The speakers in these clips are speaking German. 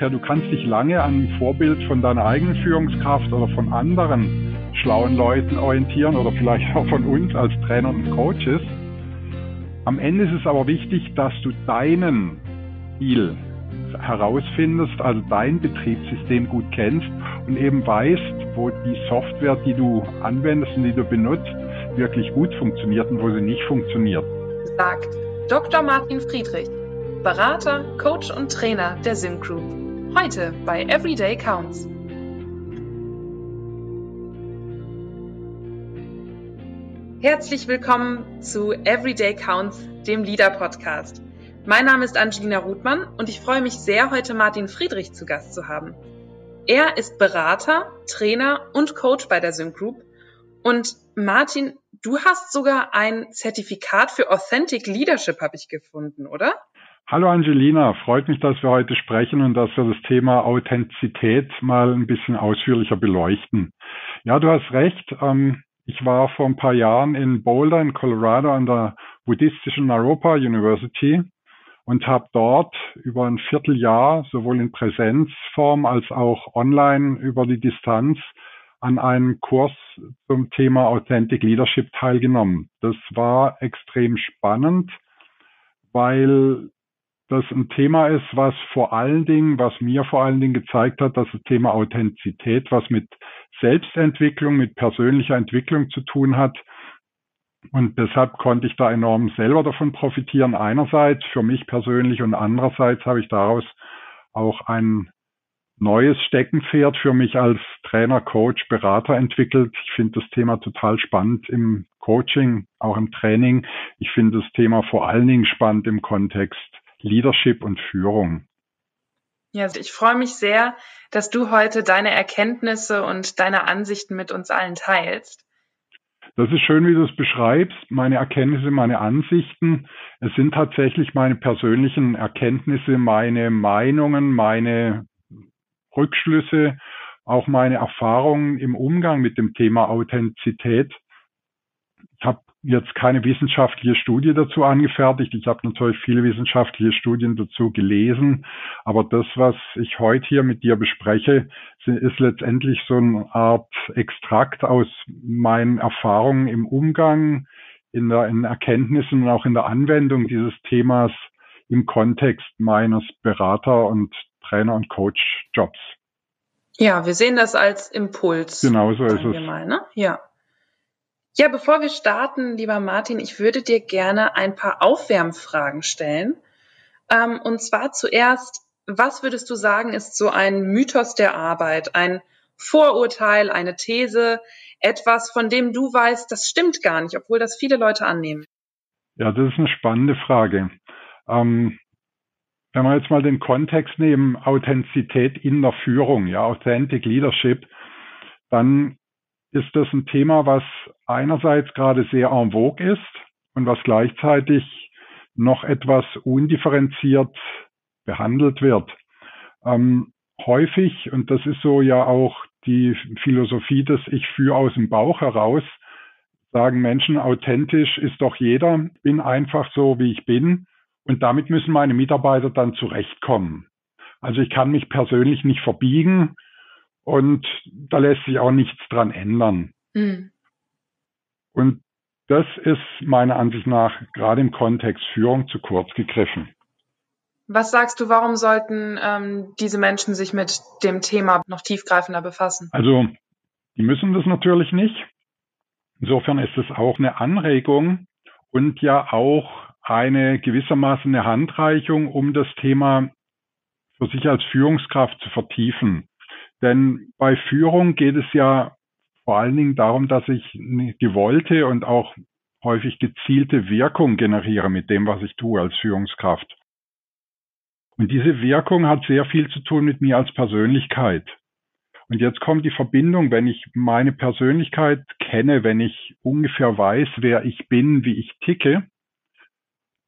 ja, du kannst dich lange an dem Vorbild von deiner eigenen Führungskraft oder von anderen schlauen Leuten orientieren oder vielleicht auch von uns als Trainer und Coaches. Am Ende ist es aber wichtig, dass du deinen Stil herausfindest, also dein Betriebssystem gut kennst und eben weißt, wo die Software, die du anwendest und die du benutzt, wirklich gut funktioniert und wo sie nicht funktioniert. Sagt Dr. Martin Friedrich, Berater, Coach und Trainer der Sim Group. Heute bei Everyday Counts. Herzlich willkommen zu Everyday Counts, dem Leader Podcast. Mein Name ist Angelina Ruthmann und ich freue mich sehr, heute Martin Friedrich zu Gast zu haben. Er ist Berater, Trainer und Coach bei der Sim Group. Und Martin, du hast sogar ein Zertifikat für Authentic Leadership, habe ich gefunden, oder? Hallo Angelina, freut mich, dass wir heute sprechen und dass wir das Thema Authentizität mal ein bisschen ausführlicher beleuchten. Ja, du hast recht. Ähm, ich war vor ein paar Jahren in Boulder in Colorado an der buddhistischen Naropa University und habe dort über ein Vierteljahr sowohl in Präsenzform als auch online über die Distanz an einem Kurs zum Thema Authentic Leadership teilgenommen. Das war extrem spannend, weil das ein Thema ist, was vor allen Dingen, was mir vor allen Dingen gezeigt hat, dass das Thema Authentizität was mit Selbstentwicklung, mit persönlicher Entwicklung zu tun hat und deshalb konnte ich da enorm selber davon profitieren, einerseits für mich persönlich und andererseits habe ich daraus auch ein neues Steckenpferd für mich als Trainer, Coach, Berater entwickelt. Ich finde das Thema total spannend im Coaching, auch im Training. Ich finde das Thema vor allen Dingen spannend im Kontext Leadership und Führung. Ja, also ich freue mich sehr, dass du heute deine Erkenntnisse und deine Ansichten mit uns allen teilst. Das ist schön, wie du es beschreibst. Meine Erkenntnisse, meine Ansichten. Es sind tatsächlich meine persönlichen Erkenntnisse, meine Meinungen, meine Rückschlüsse, auch meine Erfahrungen im Umgang mit dem Thema Authentizität. Jetzt keine wissenschaftliche Studie dazu angefertigt. Ich habe natürlich viele wissenschaftliche Studien dazu gelesen, aber das, was ich heute hier mit dir bespreche, ist letztendlich so eine Art Extrakt aus meinen Erfahrungen im Umgang, in der in Erkenntnissen und auch in der Anwendung dieses Themas im Kontext meines Berater- und Trainer- und Coach-Jobs. Ja, wir sehen das als Impuls. Genau so ist es. Ne? Ja. Ja, bevor wir starten, lieber Martin, ich würde dir gerne ein paar Aufwärmfragen stellen. Ähm, und zwar zuerst, was würdest du sagen, ist so ein Mythos der Arbeit, ein Vorurteil, eine These, etwas, von dem du weißt, das stimmt gar nicht, obwohl das viele Leute annehmen? Ja, das ist eine spannende Frage. Ähm, wenn wir jetzt mal den Kontext nehmen, Authentizität in der Führung, ja, Authentic Leadership, dann ist das ein Thema, was einerseits gerade sehr en vogue ist und was gleichzeitig noch etwas undifferenziert behandelt wird. Ähm, häufig, und das ist so ja auch die Philosophie, dass ich führe aus dem Bauch heraus, sagen Menschen, authentisch ist doch jeder, bin einfach so, wie ich bin. Und damit müssen meine Mitarbeiter dann zurechtkommen. Also ich kann mich persönlich nicht verbiegen, und da lässt sich auch nichts dran ändern. Mhm. Und das ist meiner Ansicht nach gerade im Kontext Führung zu kurz gegriffen. Was sagst du, warum sollten ähm, diese Menschen sich mit dem Thema noch tiefgreifender befassen? Also, die müssen das natürlich nicht. Insofern ist es auch eine Anregung und ja auch eine gewissermaßen eine Handreichung, um das Thema für sich als Führungskraft zu vertiefen. Denn bei Führung geht es ja vor allen Dingen darum, dass ich eine gewollte und auch häufig gezielte Wirkung generiere mit dem, was ich tue als Führungskraft. Und diese Wirkung hat sehr viel zu tun mit mir als Persönlichkeit. Und jetzt kommt die Verbindung, wenn ich meine Persönlichkeit kenne, wenn ich ungefähr weiß, wer ich bin, wie ich ticke,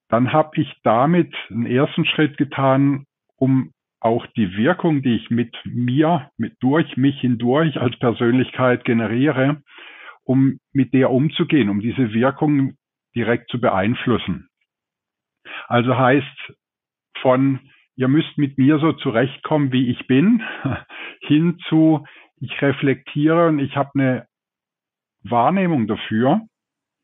dann habe ich damit einen ersten Schritt getan, um auch die Wirkung, die ich mit mir, mit durch mich hindurch als Persönlichkeit generiere, um mit der umzugehen, um diese Wirkung direkt zu beeinflussen. Also heißt von ihr müsst mit mir so zurechtkommen, wie ich bin, hin zu, ich reflektiere und ich habe eine Wahrnehmung dafür,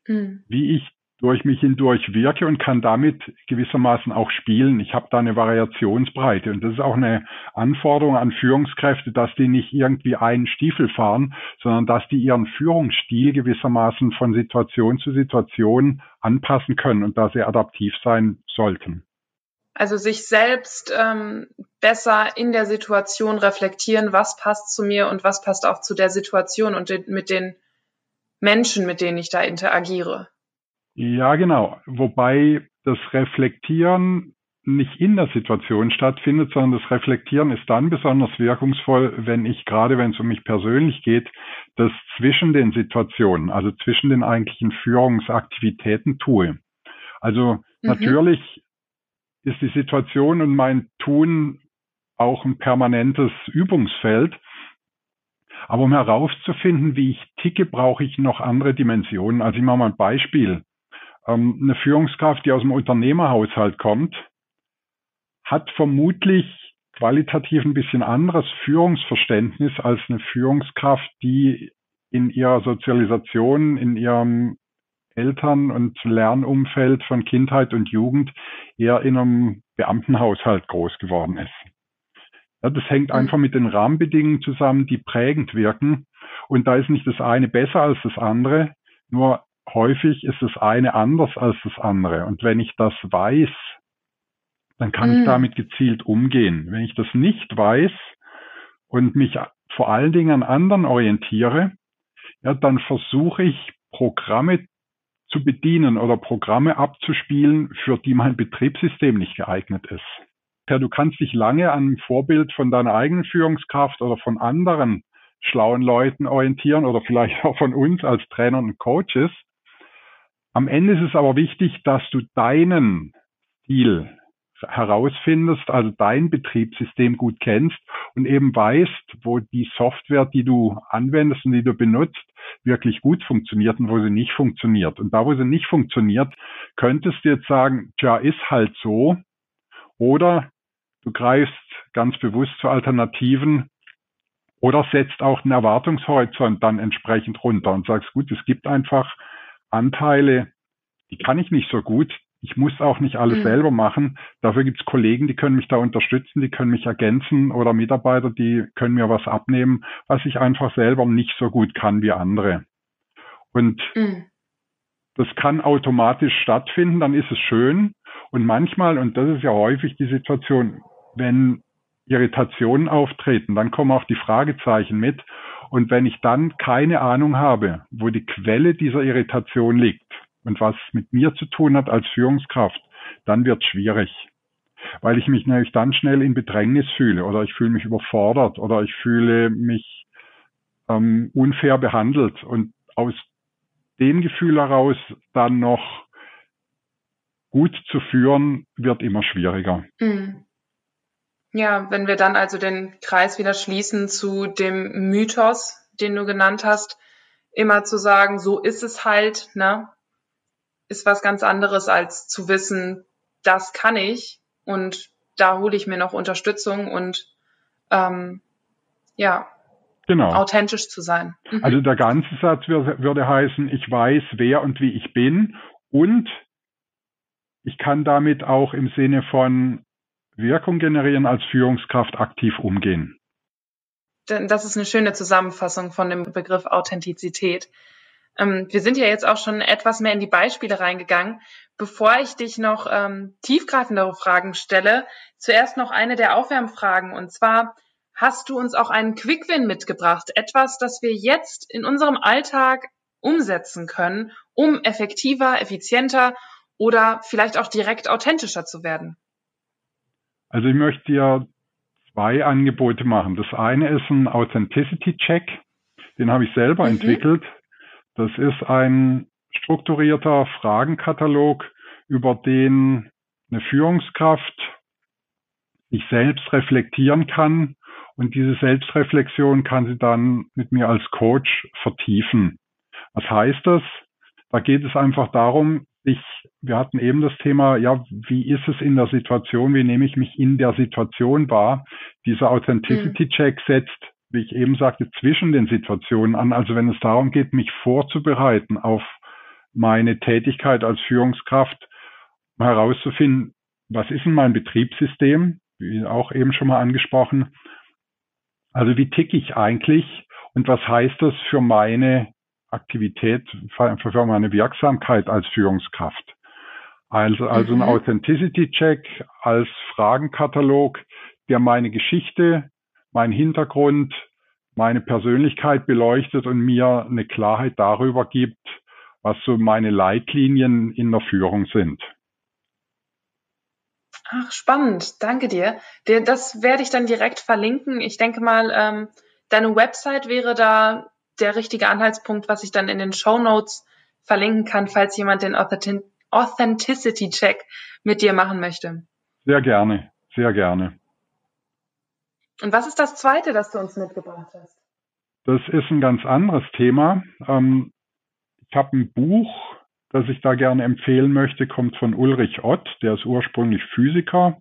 mhm. wie ich durch mich hindurch wirke und kann damit gewissermaßen auch spielen. Ich habe da eine Variationsbreite und das ist auch eine Anforderung an Führungskräfte, dass die nicht irgendwie einen Stiefel fahren, sondern dass die ihren Führungsstil gewissermaßen von Situation zu Situation anpassen können und da sie adaptiv sein sollten. Also sich selbst ähm, besser in der Situation reflektieren, was passt zu mir und was passt auch zu der Situation und den, mit den Menschen, mit denen ich da interagiere. Ja, genau. Wobei das Reflektieren nicht in der Situation stattfindet, sondern das Reflektieren ist dann besonders wirkungsvoll, wenn ich gerade, wenn es um mich persönlich geht, das zwischen den Situationen, also zwischen den eigentlichen Führungsaktivitäten tue. Also mhm. natürlich ist die Situation und mein Tun auch ein permanentes Übungsfeld. Aber um herauszufinden, wie ich ticke, brauche ich noch andere Dimensionen. Also ich mache mal ein Beispiel. Ähm, eine Führungskraft, die aus dem Unternehmerhaushalt kommt, hat vermutlich qualitativ ein bisschen anderes Führungsverständnis als eine Führungskraft, die in ihrer Sozialisation, in ihrem Eltern- und Lernumfeld von Kindheit und Jugend eher in einem Beamtenhaushalt groß geworden ist. Ja, das hängt mhm. einfach mit den Rahmenbedingungen zusammen, die prägend wirken. Und da ist nicht das eine besser als das andere, nur häufig ist das eine anders als das andere. Und wenn ich das weiß, dann kann mhm. ich damit gezielt umgehen. Wenn ich das nicht weiß und mich vor allen Dingen an anderen orientiere, ja, dann versuche ich Programme zu bedienen oder Programme abzuspielen, für die mein Betriebssystem nicht geeignet ist. Ja, du kannst dich lange an einem Vorbild von deiner eigenen Führungskraft oder von anderen schlauen Leuten orientieren oder vielleicht auch von uns als Trainer und Coaches. Am Ende ist es aber wichtig, dass du deinen Stil herausfindest, also dein Betriebssystem gut kennst und eben weißt, wo die Software, die du anwendest und die du benutzt, wirklich gut funktioniert und wo sie nicht funktioniert. Und da, wo sie nicht funktioniert, könntest du jetzt sagen, tja, ist halt so. Oder du greifst ganz bewusst zu Alternativen oder setzt auch den Erwartungshorizont dann entsprechend runter und sagst, gut, es gibt einfach Anteile, die kann ich nicht so gut, ich muss auch nicht alles mhm. selber machen. Dafür gibt es Kollegen, die können mich da unterstützen, die können mich ergänzen oder Mitarbeiter, die können mir was abnehmen, was ich einfach selber nicht so gut kann wie andere. Und mhm. das kann automatisch stattfinden, dann ist es schön. Und manchmal, und das ist ja häufig die Situation, wenn Irritationen auftreten, dann kommen auch die Fragezeichen mit. Und wenn ich dann keine Ahnung habe, wo die Quelle dieser Irritation liegt, und was mit mir zu tun hat als Führungskraft, dann wird schwierig. Weil ich mich nämlich dann schnell in Bedrängnis fühle oder ich fühle mich überfordert oder ich fühle mich ähm, unfair behandelt. Und aus dem Gefühl heraus dann noch gut zu führen, wird immer schwieriger. Mhm. Ja, wenn wir dann also den Kreis wieder schließen zu dem Mythos, den du genannt hast, immer zu sagen, so ist es halt, ne? ist was ganz anderes als zu wissen, das kann ich und da hole ich mir noch Unterstützung und ähm, ja, genau. authentisch zu sein. Mhm. Also der ganze Satz würde heißen, ich weiß, wer und wie ich bin und ich kann damit auch im Sinne von Wirkung generieren als Führungskraft aktiv umgehen. Das ist eine schöne Zusammenfassung von dem Begriff Authentizität. Ähm, wir sind ja jetzt auch schon etwas mehr in die Beispiele reingegangen. Bevor ich dich noch ähm, tiefgreifendere Fragen stelle, zuerst noch eine der Aufwärmfragen. Und zwar, hast du uns auch einen Quick-Win mitgebracht? Etwas, das wir jetzt in unserem Alltag umsetzen können, um effektiver, effizienter oder vielleicht auch direkt authentischer zu werden? Also ich möchte dir zwei Angebote machen. Das eine ist ein Authenticity-Check. Den habe ich selber mhm. entwickelt. Das ist ein strukturierter Fragenkatalog, über den eine Führungskraft sich selbst reflektieren kann und diese Selbstreflexion kann sie dann mit mir als Coach vertiefen. Was heißt das? Da geht es einfach darum, ich, wir hatten eben das Thema, ja, wie ist es in der Situation, wie nehme ich mich in der Situation wahr? Dieser Authenticity-Check setzt, wie ich eben sagte, zwischen den Situationen an. Also wenn es darum geht, mich vorzubereiten auf meine Tätigkeit als Führungskraft, herauszufinden, was ist denn mein Betriebssystem, wie auch eben schon mal angesprochen. Also wie ticke ich eigentlich und was heißt das für meine Aktivität, für meine Wirksamkeit als Führungskraft? Also, also mhm. ein Authenticity-Check als Fragenkatalog, der meine Geschichte, meinen Hintergrund, meine Persönlichkeit beleuchtet und mir eine Klarheit darüber gibt, was so meine Leitlinien in der Führung sind. Ach, spannend. Danke dir. Das werde ich dann direkt verlinken. Ich denke mal, ähm, deine Website wäre da der richtige Anhaltspunkt, was ich dann in den Show Notes verlinken kann, falls jemand den Authenticity Check mit dir machen möchte. Sehr gerne, sehr gerne. Und was ist das zweite, das du uns mitgebracht hast? Das ist ein ganz anderes Thema. Ähm, ich habe ein Buch das ich da gerne empfehlen möchte, kommt von Ulrich Ott, der ist ursprünglich Physiker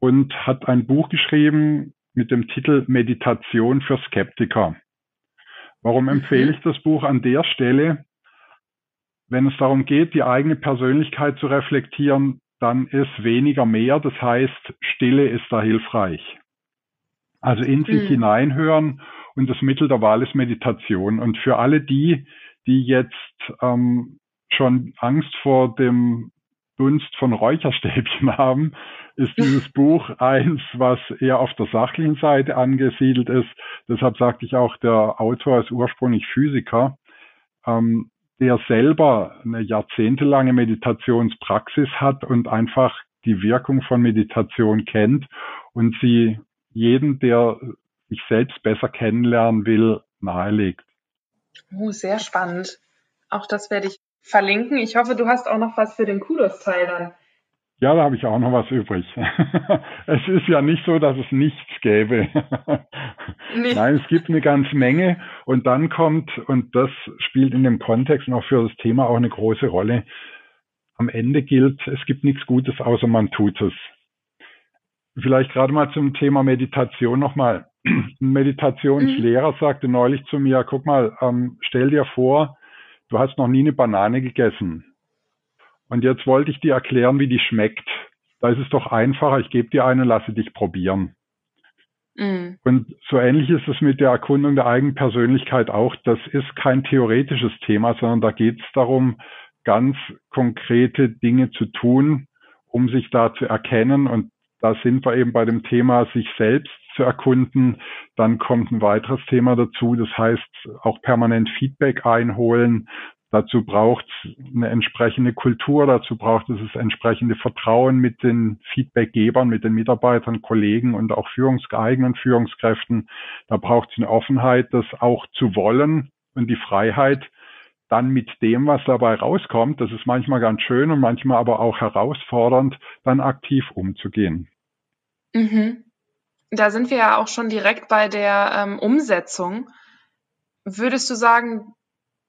und hat ein Buch geschrieben mit dem Titel Meditation für Skeptiker. Warum mhm. empfehle ich das Buch an der Stelle? Wenn es darum geht, die eigene Persönlichkeit zu reflektieren, dann ist weniger mehr. Das heißt, Stille ist da hilfreich. Also in sich mhm. hineinhören und das Mittel der Wahl ist Meditation. Und für alle die, die jetzt ähm, schon Angst vor dem Dunst von Räucherstäbchen haben, ist dieses Buch eins, was eher auf der sachlichen Seite angesiedelt ist. Deshalb sagte ich auch, der Autor ist ursprünglich Physiker, ähm, der selber eine jahrzehntelange Meditationspraxis hat und einfach die Wirkung von Meditation kennt und sie jeden, der sich selbst besser kennenlernen will, nahelegt. Oh, sehr spannend. Auch das werde ich verlinken. Ich hoffe, du hast auch noch was für den Kudos-Teil dann. Ja, da habe ich auch noch was übrig. es ist ja nicht so, dass es nichts gäbe. Nee. Nein, es gibt eine ganze Menge. Und dann kommt, und das spielt in dem Kontext noch für das Thema auch eine große Rolle, am Ende gilt, es gibt nichts Gutes, außer man tut es. Vielleicht gerade mal zum Thema Meditation nochmal. Ein Meditationslehrer mhm. sagte neulich zu mir, guck mal, ähm, stell dir vor, du hast noch nie eine Banane gegessen. Und jetzt wollte ich dir erklären, wie die schmeckt. Da ist es doch einfacher, ich gebe dir eine und lasse dich probieren. Mhm. Und so ähnlich ist es mit der Erkundung der eigenen Persönlichkeit auch. Das ist kein theoretisches Thema, sondern da geht es darum, ganz konkrete Dinge zu tun, um sich da zu erkennen. Und da sind wir eben bei dem Thema, sich selbst zu erkunden. Dann kommt ein weiteres Thema dazu, das heißt auch permanent Feedback einholen. Dazu braucht es eine entsprechende Kultur, dazu braucht es das entsprechende Vertrauen mit den Feedbackgebern, mit den Mitarbeitern, Kollegen und auch führungseigenen Führungskräften. Da braucht es eine Offenheit, das auch zu wollen und die Freiheit, dann mit dem, was dabei rauskommt, das ist manchmal ganz schön und manchmal aber auch herausfordernd, dann aktiv umzugehen. Mhm. Da sind wir ja auch schon direkt bei der ähm, Umsetzung. Würdest du sagen,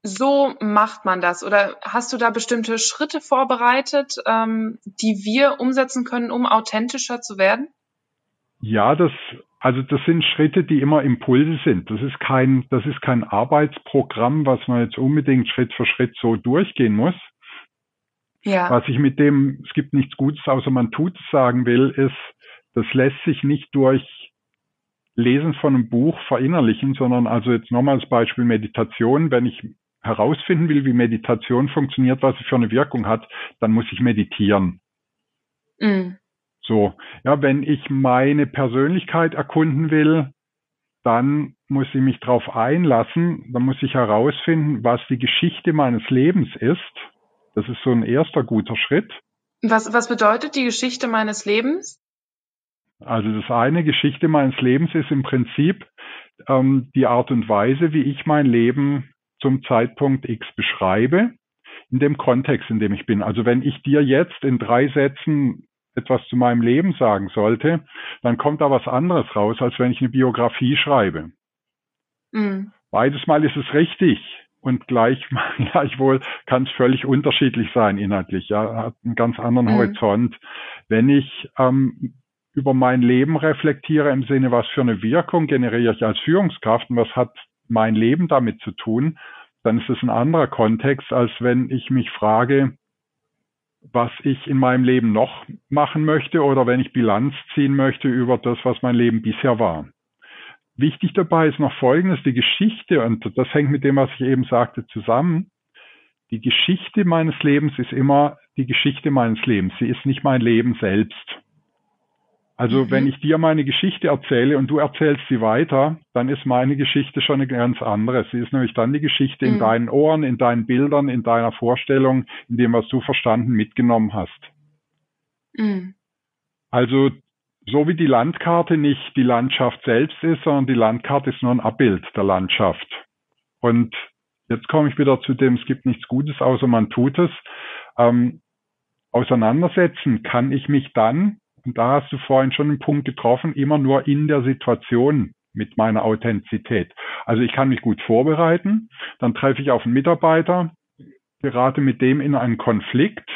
so macht man das? Oder hast du da bestimmte Schritte vorbereitet, ähm, die wir umsetzen können, um authentischer zu werden? Ja, das, also das sind Schritte, die immer Impulse sind. Das ist kein, das ist kein Arbeitsprogramm, was man jetzt unbedingt Schritt für Schritt so durchgehen muss. Ja. Was ich mit dem, es gibt nichts Gutes, außer man tut es sagen will, ist, das lässt sich nicht durch Lesen von einem Buch verinnerlichen, sondern also jetzt nochmal als Beispiel Meditation. Wenn ich herausfinden will, wie Meditation funktioniert, was sie für eine Wirkung hat, dann muss ich meditieren. Mhm. So, ja, wenn ich meine Persönlichkeit erkunden will, dann muss ich mich darauf einlassen, dann muss ich herausfinden, was die Geschichte meines Lebens ist. Das ist so ein erster guter Schritt. Was, was bedeutet die Geschichte meines Lebens? Also das eine Geschichte meines Lebens ist im Prinzip ähm, die Art und Weise, wie ich mein Leben zum Zeitpunkt X beschreibe, in dem Kontext, in dem ich bin. Also wenn ich dir jetzt in drei Sätzen etwas zu meinem Leben sagen sollte, dann kommt da was anderes raus, als wenn ich eine Biografie schreibe. Mhm. Beides Mal ist es richtig. und gleich, gleichwohl kann es völlig unterschiedlich sein inhaltlich, ja, hat einen ganz anderen mhm. Horizont. Wenn ich ähm, über mein Leben reflektiere im Sinne, was für eine Wirkung generiere ich als Führungskraft und was hat mein Leben damit zu tun, dann ist es ein anderer Kontext, als wenn ich mich frage, was ich in meinem Leben noch machen möchte oder wenn ich Bilanz ziehen möchte über das, was mein Leben bisher war. Wichtig dabei ist noch Folgendes, die Geschichte, und das hängt mit dem, was ich eben sagte, zusammen. Die Geschichte meines Lebens ist immer die Geschichte meines Lebens. Sie ist nicht mein Leben selbst. Also mhm. wenn ich dir meine Geschichte erzähle und du erzählst sie weiter, dann ist meine Geschichte schon eine ganz andere. Sie ist nämlich dann die Geschichte mhm. in deinen Ohren, in deinen Bildern, in deiner Vorstellung, in dem, was du verstanden mitgenommen hast. Mhm. Also so wie die Landkarte nicht die Landschaft selbst ist, sondern die Landkarte ist nur ein Abbild der Landschaft. Und jetzt komme ich wieder zu dem, es gibt nichts Gutes, außer man tut es. Ähm, auseinandersetzen kann ich mich dann und da hast du vorhin schon einen Punkt getroffen, immer nur in der Situation mit meiner Authentizität. Also ich kann mich gut vorbereiten, dann treffe ich auf einen Mitarbeiter, gerate mit dem in einen Konflikt.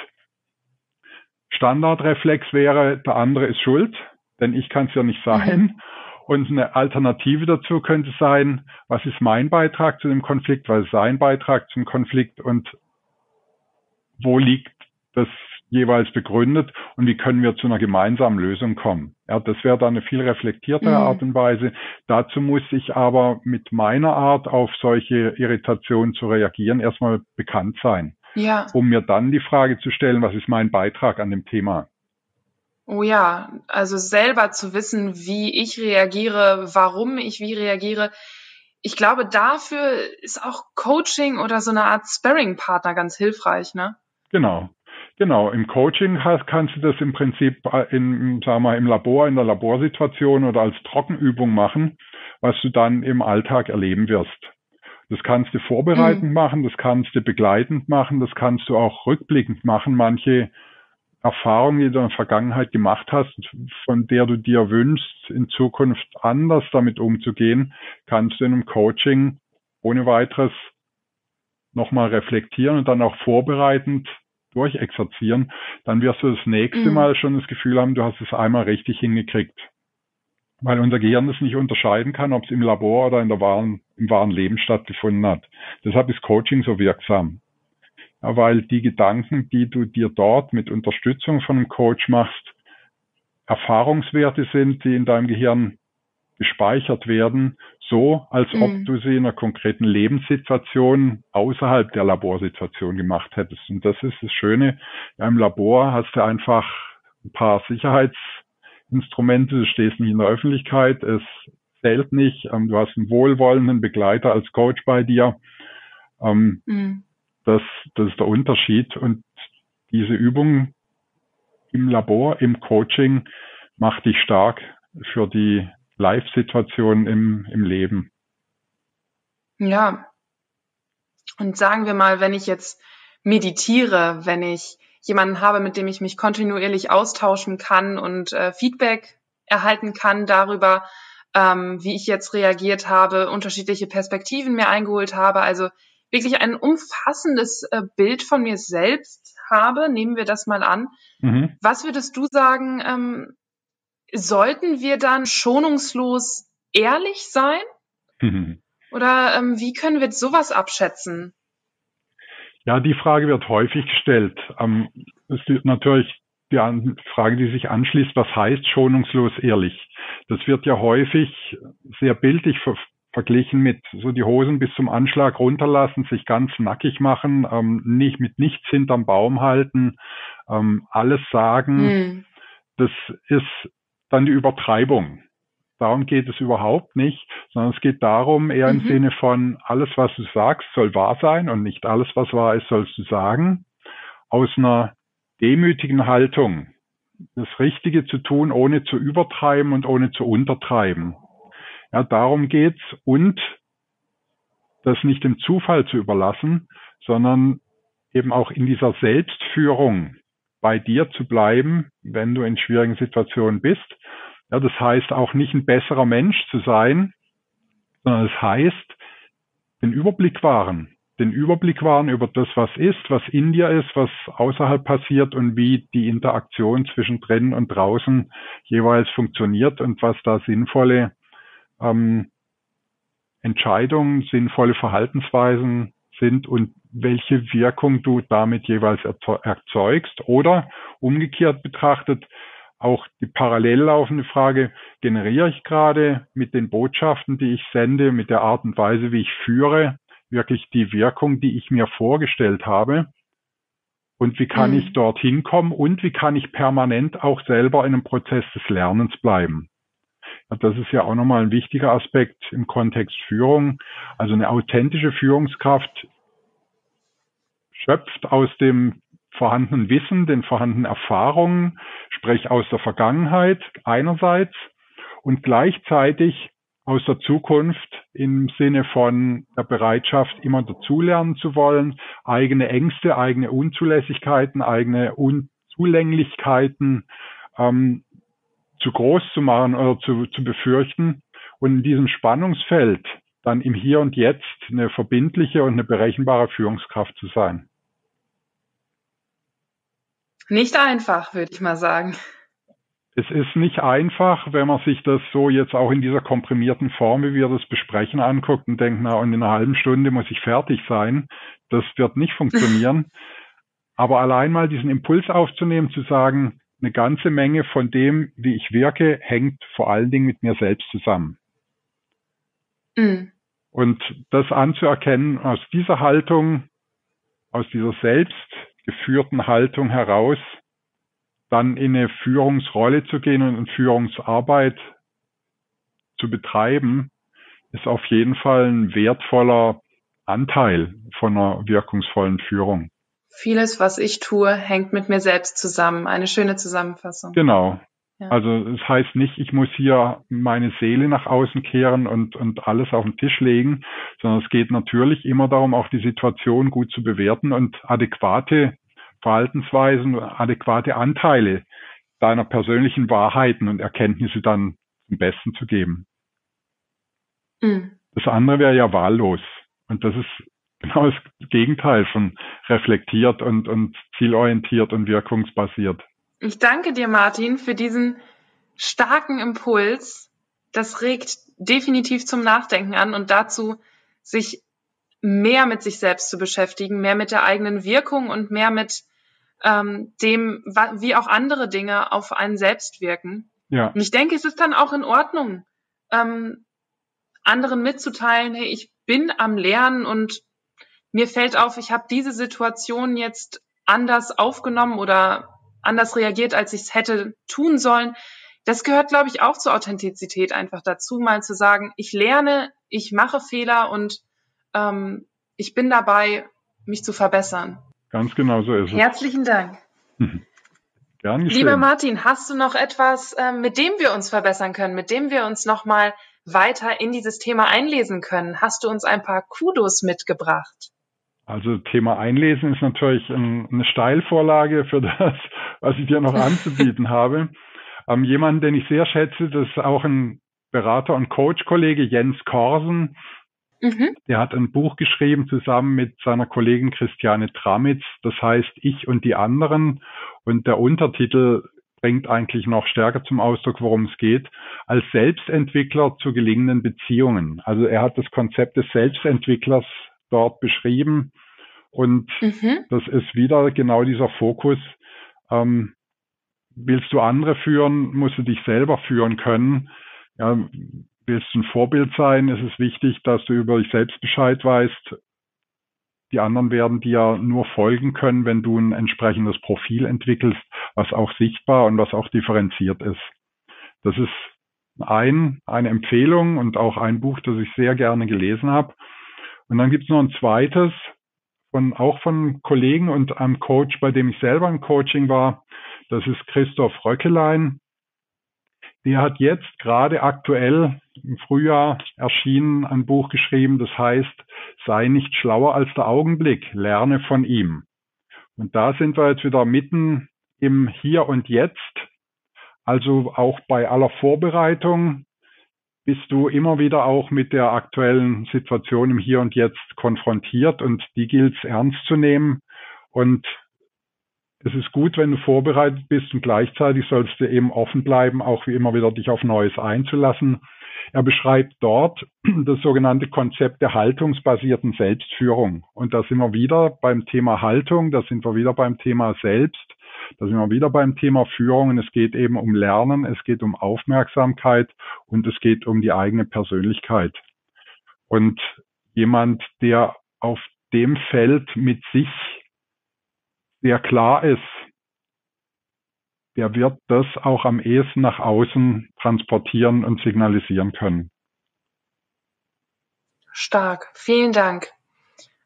Standardreflex wäre, der andere ist schuld, denn ich kann es ja nicht sein. Mhm. Und eine Alternative dazu könnte sein, was ist mein Beitrag zu dem Konflikt, was ist sein Beitrag zum Konflikt und wo liegt das jeweils begründet und wie können wir zu einer gemeinsamen Lösung kommen. Ja, das wäre dann eine viel reflektiertere mhm. Art und Weise. Dazu muss ich aber mit meiner Art auf solche Irritationen zu reagieren erstmal bekannt sein. Ja. Um mir dann die Frage zu stellen, was ist mein Beitrag an dem Thema? Oh ja, also selber zu wissen, wie ich reagiere, warum ich wie reagiere. Ich glaube, dafür ist auch Coaching oder so eine Art Sparring-Partner ganz hilfreich, ne? Genau. Genau, im Coaching hast, kannst du das im Prinzip in, sagen wir, im Labor, in der Laborsituation oder als Trockenübung machen, was du dann im Alltag erleben wirst. Das kannst du vorbereitend mhm. machen, das kannst du begleitend machen, das kannst du auch rückblickend machen. Manche Erfahrungen, die du in der Vergangenheit gemacht hast, von der du dir wünschst, in Zukunft anders damit umzugehen, kannst du in einem Coaching ohne weiteres nochmal reflektieren und dann auch vorbereitend durchexerzieren, dann wirst du das nächste mhm. Mal schon das Gefühl haben, du hast es einmal richtig hingekriegt. Weil unser Gehirn das nicht unterscheiden kann, ob es im Labor oder in der wahren, im wahren Leben stattgefunden hat. Deshalb ist Coaching so wirksam. Ja, weil die Gedanken, die du dir dort mit Unterstützung von einem Coach machst, Erfahrungswerte sind, die in deinem Gehirn gespeichert werden, so als ob mhm. du sie in einer konkreten Lebenssituation außerhalb der Laborsituation gemacht hättest. Und das ist das Schöne. Ja, Im Labor hast du einfach ein paar Sicherheitsinstrumente, du stehst nicht in der Öffentlichkeit, es zählt nicht, ähm, du hast einen wohlwollenden Begleiter als Coach bei dir. Ähm, mhm. das, das ist der Unterschied. Und diese Übung im Labor, im Coaching macht dich stark für die Live-Situation im, im Leben. Ja. Und sagen wir mal, wenn ich jetzt meditiere, wenn ich jemanden habe, mit dem ich mich kontinuierlich austauschen kann und äh, Feedback erhalten kann darüber, ähm, wie ich jetzt reagiert habe, unterschiedliche Perspektiven mir eingeholt habe, also wirklich ein umfassendes äh, Bild von mir selbst habe, nehmen wir das mal an. Mhm. Was würdest du sagen, ähm, sollten wir dann schonungslos ehrlich sein? Mhm. Oder ähm, wie können wir sowas abschätzen? Ja, die Frage wird häufig gestellt. Ähm, es ist natürlich die Frage, die sich anschließt, was heißt schonungslos ehrlich? Das wird ja häufig sehr bildlich ver verglichen mit so die Hosen bis zum Anschlag runterlassen, sich ganz nackig machen, ähm, nicht mit nichts hinterm Baum halten, ähm, alles sagen. Hm. Das ist dann die Übertreibung. Darum geht es überhaupt nicht, sondern es geht darum, eher im mhm. Sinne von, alles, was du sagst, soll wahr sein und nicht alles, was wahr ist, sollst du sagen. Aus einer demütigen Haltung, das Richtige zu tun, ohne zu übertreiben und ohne zu untertreiben. Ja, darum geht's und das nicht dem Zufall zu überlassen, sondern eben auch in dieser Selbstführung bei dir zu bleiben, wenn du in schwierigen Situationen bist. Ja, das heißt auch nicht ein besserer Mensch zu sein, sondern es das heißt, den Überblick wahren, den Überblick wahren über das, was ist, was in dir ist, was außerhalb passiert und wie die Interaktion zwischen drinnen und draußen jeweils funktioniert und was da sinnvolle ähm, Entscheidungen, sinnvolle Verhaltensweisen sind und welche Wirkung du damit jeweils erzeugst. Oder umgekehrt betrachtet, auch die parallel laufende Frage, generiere ich gerade mit den Botschaften, die ich sende, mit der Art und Weise, wie ich führe, wirklich die Wirkung, die ich mir vorgestellt habe? Und wie kann mhm. ich dorthin kommen? Und wie kann ich permanent auch selber in einem Prozess des Lernens bleiben? Das ist ja auch nochmal ein wichtiger Aspekt im Kontext Führung. Also eine authentische Führungskraft schöpft aus dem vorhandenen Wissen, den vorhandenen Erfahrungen, sprich aus der Vergangenheit einerseits und gleichzeitig aus der Zukunft im Sinne von der Bereitschaft, immer dazulernen zu wollen, eigene Ängste, eigene Unzulässigkeiten, eigene Unzulänglichkeiten ähm, zu groß zu machen oder zu, zu befürchten und in diesem Spannungsfeld dann im Hier und Jetzt eine verbindliche und eine berechenbare Führungskraft zu sein. Nicht einfach, würde ich mal sagen. Es ist nicht einfach, wenn man sich das so jetzt auch in dieser komprimierten Form, wie wir das besprechen, anguckt und denkt, na, und in einer halben Stunde muss ich fertig sein. Das wird nicht funktionieren. Aber allein mal diesen Impuls aufzunehmen, zu sagen, eine ganze Menge von dem, wie ich wirke, hängt vor allen Dingen mit mir selbst zusammen. Mhm. Und das anzuerkennen aus dieser Haltung, aus dieser selbstgeführten Haltung heraus, dann in eine Führungsrolle zu gehen und Führungsarbeit zu betreiben, ist auf jeden Fall ein wertvoller Anteil von einer wirkungsvollen Führung. Vieles, was ich tue, hängt mit mir selbst zusammen. Eine schöne Zusammenfassung. Genau. Ja. Also es das heißt nicht, ich muss hier meine Seele nach außen kehren und, und alles auf den Tisch legen, sondern es geht natürlich immer darum, auch die Situation gut zu bewerten und adäquate Verhaltensweisen, adäquate Anteile deiner persönlichen Wahrheiten und Erkenntnisse dann zum Besten zu geben. Mhm. Das andere wäre ja wahllos. Und das ist genau das Gegenteil von reflektiert und, und zielorientiert und wirkungsbasiert. Ich danke dir, Martin, für diesen starken Impuls. Das regt definitiv zum Nachdenken an und dazu, sich mehr mit sich selbst zu beschäftigen, mehr mit der eigenen Wirkung und mehr mit ähm, dem, wie auch andere Dinge auf einen selbst wirken. Ja. Und ich denke, es ist dann auch in Ordnung, ähm, anderen mitzuteilen, hey, ich bin am Lernen und mir fällt auf, ich habe diese Situation jetzt anders aufgenommen oder anders reagiert, als ich es hätte tun sollen. Das gehört, glaube ich, auch zur Authentizität einfach dazu, mal zu sagen, ich lerne, ich mache Fehler und ähm, ich bin dabei, mich zu verbessern. Ganz genau so ist es. Herzlichen Dank. Gern geschehen. Lieber Martin, hast du noch etwas, äh, mit dem wir uns verbessern können, mit dem wir uns nochmal weiter in dieses Thema einlesen können? Hast du uns ein paar Kudos mitgebracht? Also Thema Einlesen ist natürlich ein, eine Steilvorlage für das, was ich dir noch anzubieten habe. Ähm, jemanden, den ich sehr schätze, das ist auch ein Berater und Coach-Kollege Jens Korsen. Mhm. Der hat ein Buch geschrieben zusammen mit seiner Kollegin Christiane Tramitz. Das heißt Ich und die anderen. Und der Untertitel bringt eigentlich noch stärker zum Ausdruck, worum es geht, als Selbstentwickler zu gelingenden Beziehungen. Also er hat das Konzept des Selbstentwicklers dort beschrieben. Und mhm. das ist wieder genau dieser Fokus. Ähm, willst du andere führen, musst du dich selber führen können. Ja, willst du ein Vorbild sein, ist es wichtig, dass du über dich selbst Bescheid weißt. Die anderen werden dir nur folgen können, wenn du ein entsprechendes Profil entwickelst, was auch sichtbar und was auch differenziert ist. Das ist ein, eine Empfehlung und auch ein Buch, das ich sehr gerne gelesen habe. Und dann gibt es noch ein zweites, von, auch von Kollegen und einem Coach, bei dem ich selber im Coaching war. Das ist Christoph Röckelein. Der hat jetzt gerade aktuell im Frühjahr erschienen ein Buch geschrieben, das heißt, sei nicht schlauer als der Augenblick, lerne von ihm. Und da sind wir jetzt wieder mitten im Hier und Jetzt, also auch bei aller Vorbereitung bist du immer wieder auch mit der aktuellen Situation im Hier und Jetzt konfrontiert und die gilt es ernst zu nehmen. Und es ist gut, wenn du vorbereitet bist und gleichzeitig sollst du eben offen bleiben, auch wie immer wieder dich auf Neues einzulassen. Er beschreibt dort das sogenannte Konzept der haltungsbasierten Selbstführung. Und da sind wir wieder beim Thema Haltung, da sind wir wieder beim Thema Selbst, da sind wir wieder beim Thema Führung. Und es geht eben um Lernen, es geht um Aufmerksamkeit und es geht um die eigene Persönlichkeit. Und jemand, der auf dem Feld mit sich sehr klar ist, der wird das auch am ehesten nach außen transportieren und signalisieren können. Stark, vielen Dank.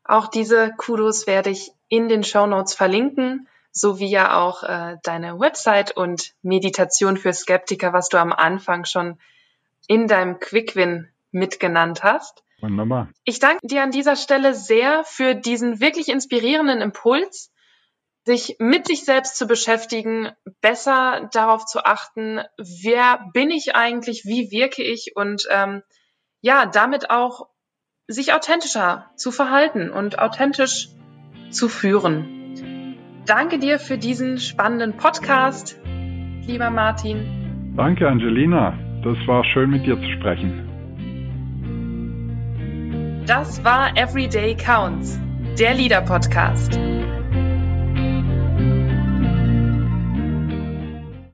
Auch diese Kudos werde ich in den Show Notes verlinken, sowie ja auch äh, deine Website und Meditation für Skeptiker, was du am Anfang schon in deinem Quickwin mitgenannt hast. Wunderbar. Ich danke dir an dieser Stelle sehr für diesen wirklich inspirierenden Impuls sich mit sich selbst zu beschäftigen, besser darauf zu achten, wer bin ich eigentlich, wie wirke ich und ähm, ja, damit auch sich authentischer zu verhalten und authentisch zu führen. Danke dir für diesen spannenden Podcast, lieber Martin. Danke, Angelina. Das war schön mit dir zu sprechen. Das war Everyday Counts, der Leader Podcast.